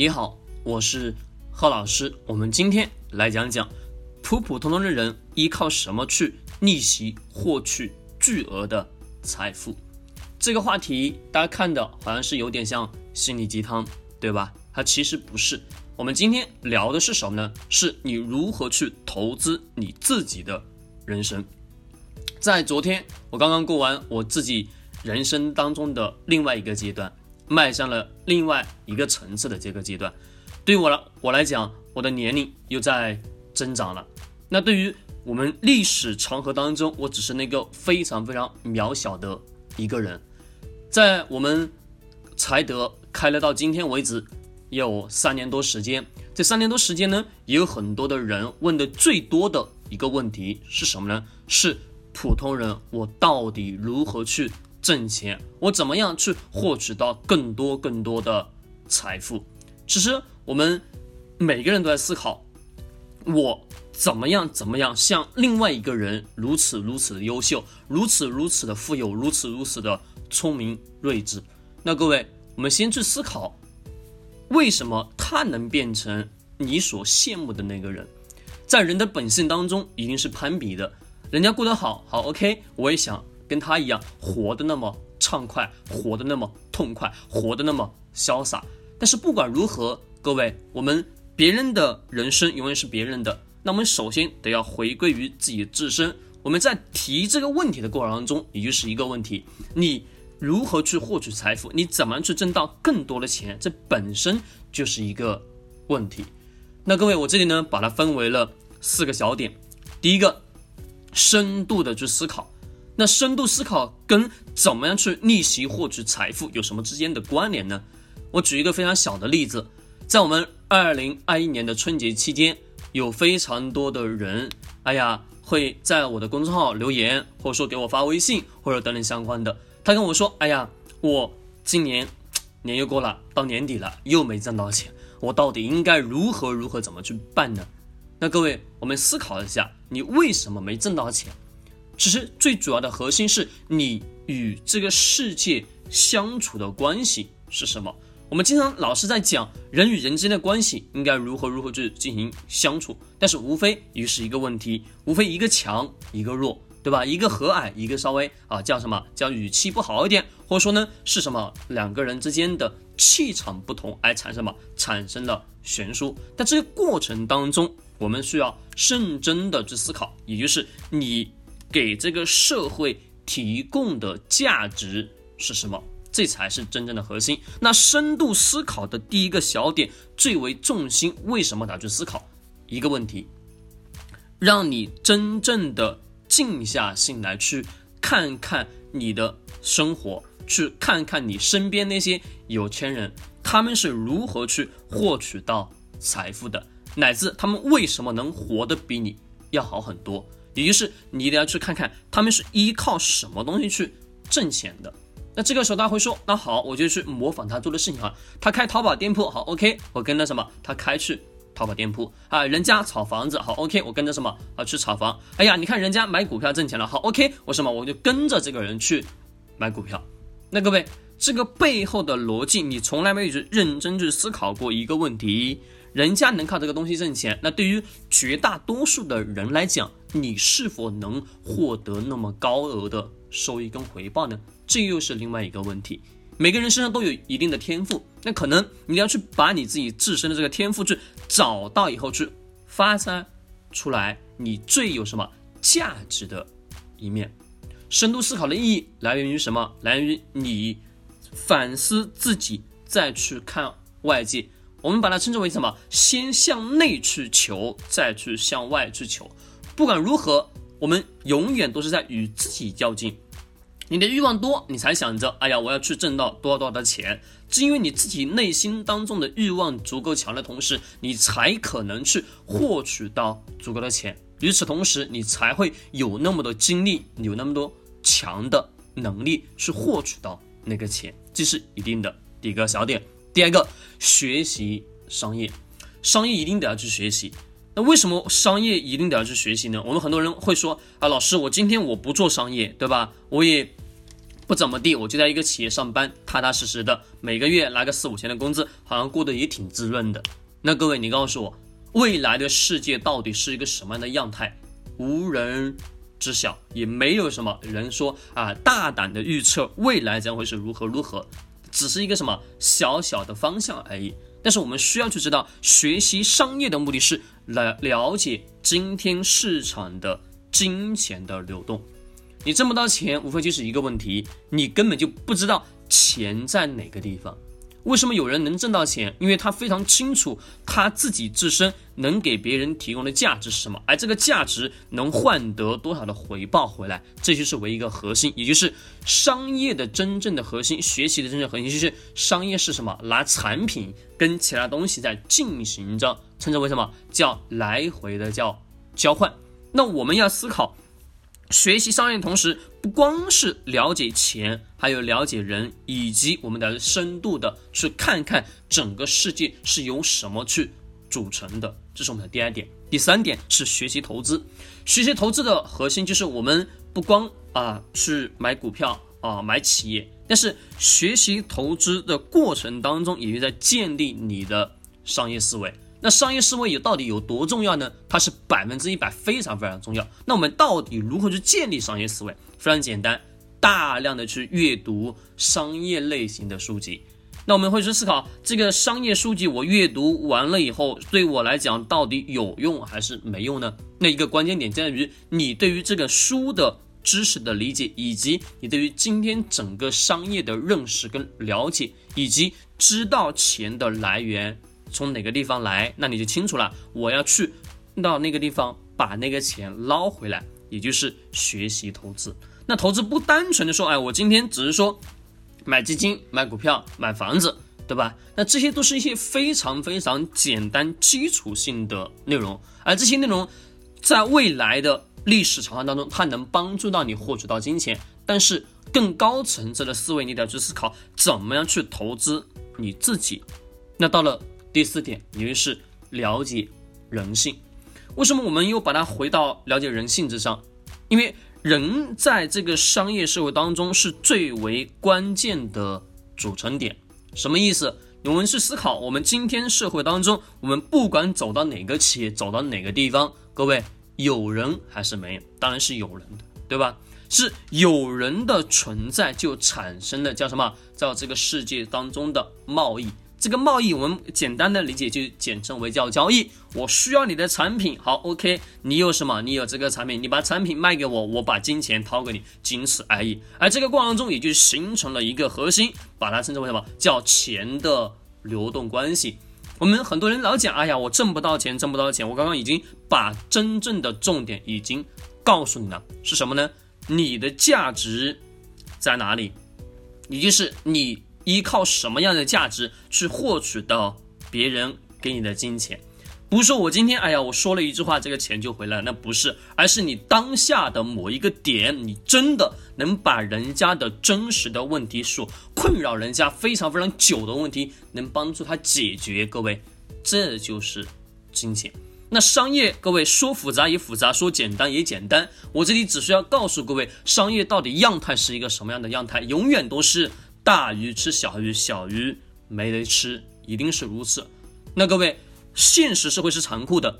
你好，我是贺老师。我们今天来讲讲普普通通的人依靠什么去逆袭获取巨额的财富。这个话题大家看的好像是有点像心灵鸡汤，对吧？它其实不是。我们今天聊的是什么呢？是你如何去投资你自己的人生。在昨天，我刚刚过完我自己人生当中的另外一个阶段，迈向了另外一个层次的这个阶段。对于我来我来讲，我的年龄又在增长了。那对于我们历史长河当中，我只是那个非常非常渺小的一个人。在我们财德开了到今天为止，有三年多时间。这三年多时间呢，也有很多的人问的最多的一个问题是什么呢？是。普通人，我到底如何去挣钱？我怎么样去获取到更多更多的财富？其实我们每个人都在思考，我怎么样怎么样像另外一个人如此如此的优秀，如此如此的富有，如此如此的聪明睿智。那各位，我们先去思考，为什么他能变成你所羡慕的那个人？在人的本性当中，一定是攀比的。人家过得好好，OK，我也想跟他一样活得那么畅快，活得那么痛快，活得那么潇洒。但是不管如何，各位，我们别人的人生永远是别人的，那我们首先得要回归于自己自身。我们在提这个问题的过程当中，也就是一个问题：你如何去获取财富？你怎么去挣到更多的钱？这本身就是一个问题。那各位，我这里呢，把它分为了四个小点。第一个。深度的去思考，那深度思考跟怎么样去逆袭获取财富有什么之间的关联呢？我举一个非常小的例子，在我们二零二一年的春节期间，有非常多的人，哎呀，会在我的公众号留言，或者说给我发微信，或者等等相关的。他跟我说，哎呀，我今年年又过了，到年底了，又没挣到钱，我到底应该如何如何怎么去办呢？那各位，我们思考一下，你为什么没挣到钱？其实最主要的核心是你与这个世界相处的关系是什么？我们经常老是在讲人与人之间的关系应该如何如何去进行相处，但是无非于是一个问题，无非一个强一个弱，对吧？一个和蔼，一个稍微啊叫什么叫语气不好一点，或者说呢是什么两个人之间的气场不同而产生什么产生了悬殊，在这个过程当中。我们需要认真的去思考，也就是你给这个社会提供的价值是什么，这才是真正的核心。那深度思考的第一个小点，最为重心，为什么拿去思考一个问题，让你真正的静下心来，去看看你的生活，去看看你身边那些有钱人，他们是如何去获取到财富的。乃至他们为什么能活得比你要好很多？也就是你一定要去看看他们是依靠什么东西去挣钱的。那这个时候大家会说，那好，我就去模仿他做的事情啊。他开淘宝店铺，好，OK，我跟着什么？他开去淘宝店铺啊。人家炒房子，好，OK，我跟着什么？啊，去炒房。哎呀，你看人家买股票挣钱了，好，OK，我什么？我就跟着这个人去买股票。那各位，这个背后的逻辑，你从来没有去认真去思考过一个问题。人家能靠这个东西挣钱，那对于绝大多数的人来讲，你是否能获得那么高额的收益跟回报呢？这又是另外一个问题。每个人身上都有一定的天赋，那可能你要去把你自己自身的这个天赋去找到以后去发散出来，你最有什么价值的一面。深度思考的意义来源于什么？来源于你反思自己，再去看外界。我们把它称之为什么？先向内去求，再去向外去求。不管如何，我们永远都是在与自己较劲。你的欲望多，你才想着，哎呀，我要去挣到多少多少的钱。是因为你自己内心当中的欲望足够强的同时，你才可能去获取到足够的钱。与此同时，你才会有那么多精力，有那么多强的能力去获取到那个钱。这是一定的一个小点。第二个，学习商业，商业一定得要去学习。那为什么商业一定得要去学习呢？我们很多人会说啊，老师，我今天我不做商业，对吧？我也不怎么地，我就在一个企业上班，踏踏实实的，每个月拿个四五千的工资，好像过得也挺滋润的。那各位，你告诉我，未来的世界到底是一个什么样的样态？无人知晓，也没有什么人说啊，大胆的预测未来将会是如何如何，只是一个什么小小的方向而已。但是我们需要去知道，学习商业的目的是来了解今天市场的金钱的流动。你挣不到钱，无非就是一个问题，你根本就不知道钱在哪个地方。为什么有人能挣到钱？因为他非常清楚他自己自身能给别人提供的价值是什么，而这个价值能换得多少的回报回来，这就是为一个核心，也就是商业的真正的核心。学习的真正核心就是商业是什么？拿产品跟其他东西在进行着，称之为什么叫来回的叫交换。那我们要思考。学习商业的同时，不光是了解钱，还有了解人，以及我们的深度的去看看整个世界是由什么去组成的。这是我们的第二点。第三点是学习投资。学习投资的核心就是我们不光啊去买股票啊买企业，但是学习投资的过程当中，也在建立你的商业思维。那商业思维有到底有多重要呢？它是百分之一百非常非常重要。那我们到底如何去建立商业思维？非常简单，大量的去阅读商业类型的书籍。那我们会去思考，这个商业书籍我阅读完了以后，对我来讲到底有用还是没用呢？那一个关键点在于你对于这个书的知识的理解，以及你对于今天整个商业的认识跟了解，以及知道钱的来源。从哪个地方来，那你就清楚了。我要去到那个地方把那个钱捞回来，也就是学习投资。那投资不单纯的说，哎，我今天只是说买基金、买股票、买房子，对吧？那这些都是一些非常非常简单、基础性的内容。而这些内容在未来的历史长河当中，它能帮助到你获取到金钱。但是更高层次的思维，你得去思考怎么样去投资你自己。那到了。第四点，也就是了解人性。为什么我们又把它回到了解人性之上？因为人在这个商业社会当中是最为关键的组成点。什么意思？我们去思考，我们今天社会当中，我们不管走到哪个企业，走到哪个地方，各位有人还是没有？当然是有人的，对吧？是有人的存在，就产生了叫什么？叫这个世界当中的贸易。这个贸易我们简单的理解就简称为叫交易。我需要你的产品，好，OK，你有什么？你有这个产品，你把产品卖给我，我把金钱掏给你，仅此而已。而这个过程中也就形成了一个核心，把它称之为什么？叫钱的流动关系。我们很多人老讲，哎呀，我挣不到钱，挣不到钱。我刚刚已经把真正的重点已经告诉你了，是什么呢？你的价值在哪里？也就是你。依靠什么样的价值去获取到别人给你的金钱？不是说我今天哎呀，我说了一句话，这个钱就回来，那不是，而是你当下的某一个点，你真的能把人家的真实的问题，所困扰人家非常非常久的问题，能帮助他解决。各位，这就是金钱。那商业，各位说复杂也复杂，说简单也简单。我这里只需要告诉各位，商业到底样态是一个什么样的样态，永远都是。大鱼吃小鱼，小鱼没得吃，一定是如此。那各位，现实社会是残酷的，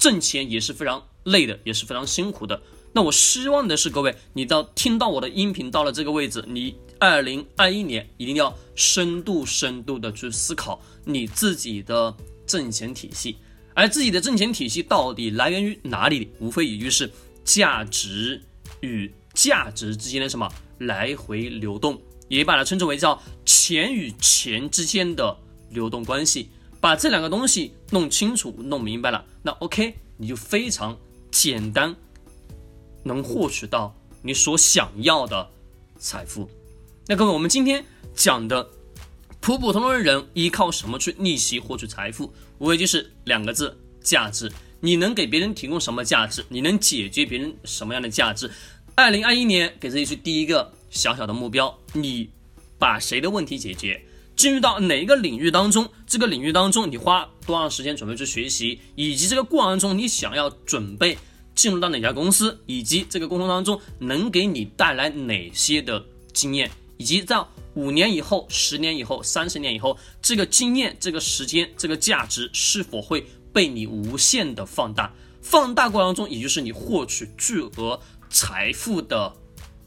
挣钱也是非常累的，也是非常辛苦的。那我希望的是，各位，你到听到我的音频到了这个位置，你二零二一年一定要深度深度的去思考你自己的挣钱体系，而自己的挣钱体系到底来源于哪里？无非也就是价值与价值之间的什么来回流动。也把它称之为叫钱与钱之间的流动关系，把这两个东西弄清楚、弄明白了，那 OK，你就非常简单，能获取到你所想要的财富。那各位，我们今天讲的普普通通的人依靠什么去逆袭获取财富？无非就是两个字：价值。你能给别人提供什么价值？你能解决别人什么样的价值？二零二一年给自己去第一个。小小的目标，你把谁的问题解决？进入到哪一个领域当中？这个领域当中，你花多长时间准备去学习？以及这个过程中，你想要准备进入到哪家公司？以及这个过程当中能给你带来哪些的经验，以及在五年以后、十年以后、三十年以后，这个经验、这个时间、这个价值是否会被你无限的放大？放大过程中，也就是你获取巨额财富的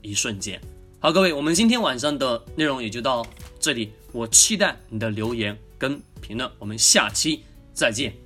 一瞬间。好，各位，我们今天晚上的内容也就到这里，我期待你的留言跟评论，我们下期再见。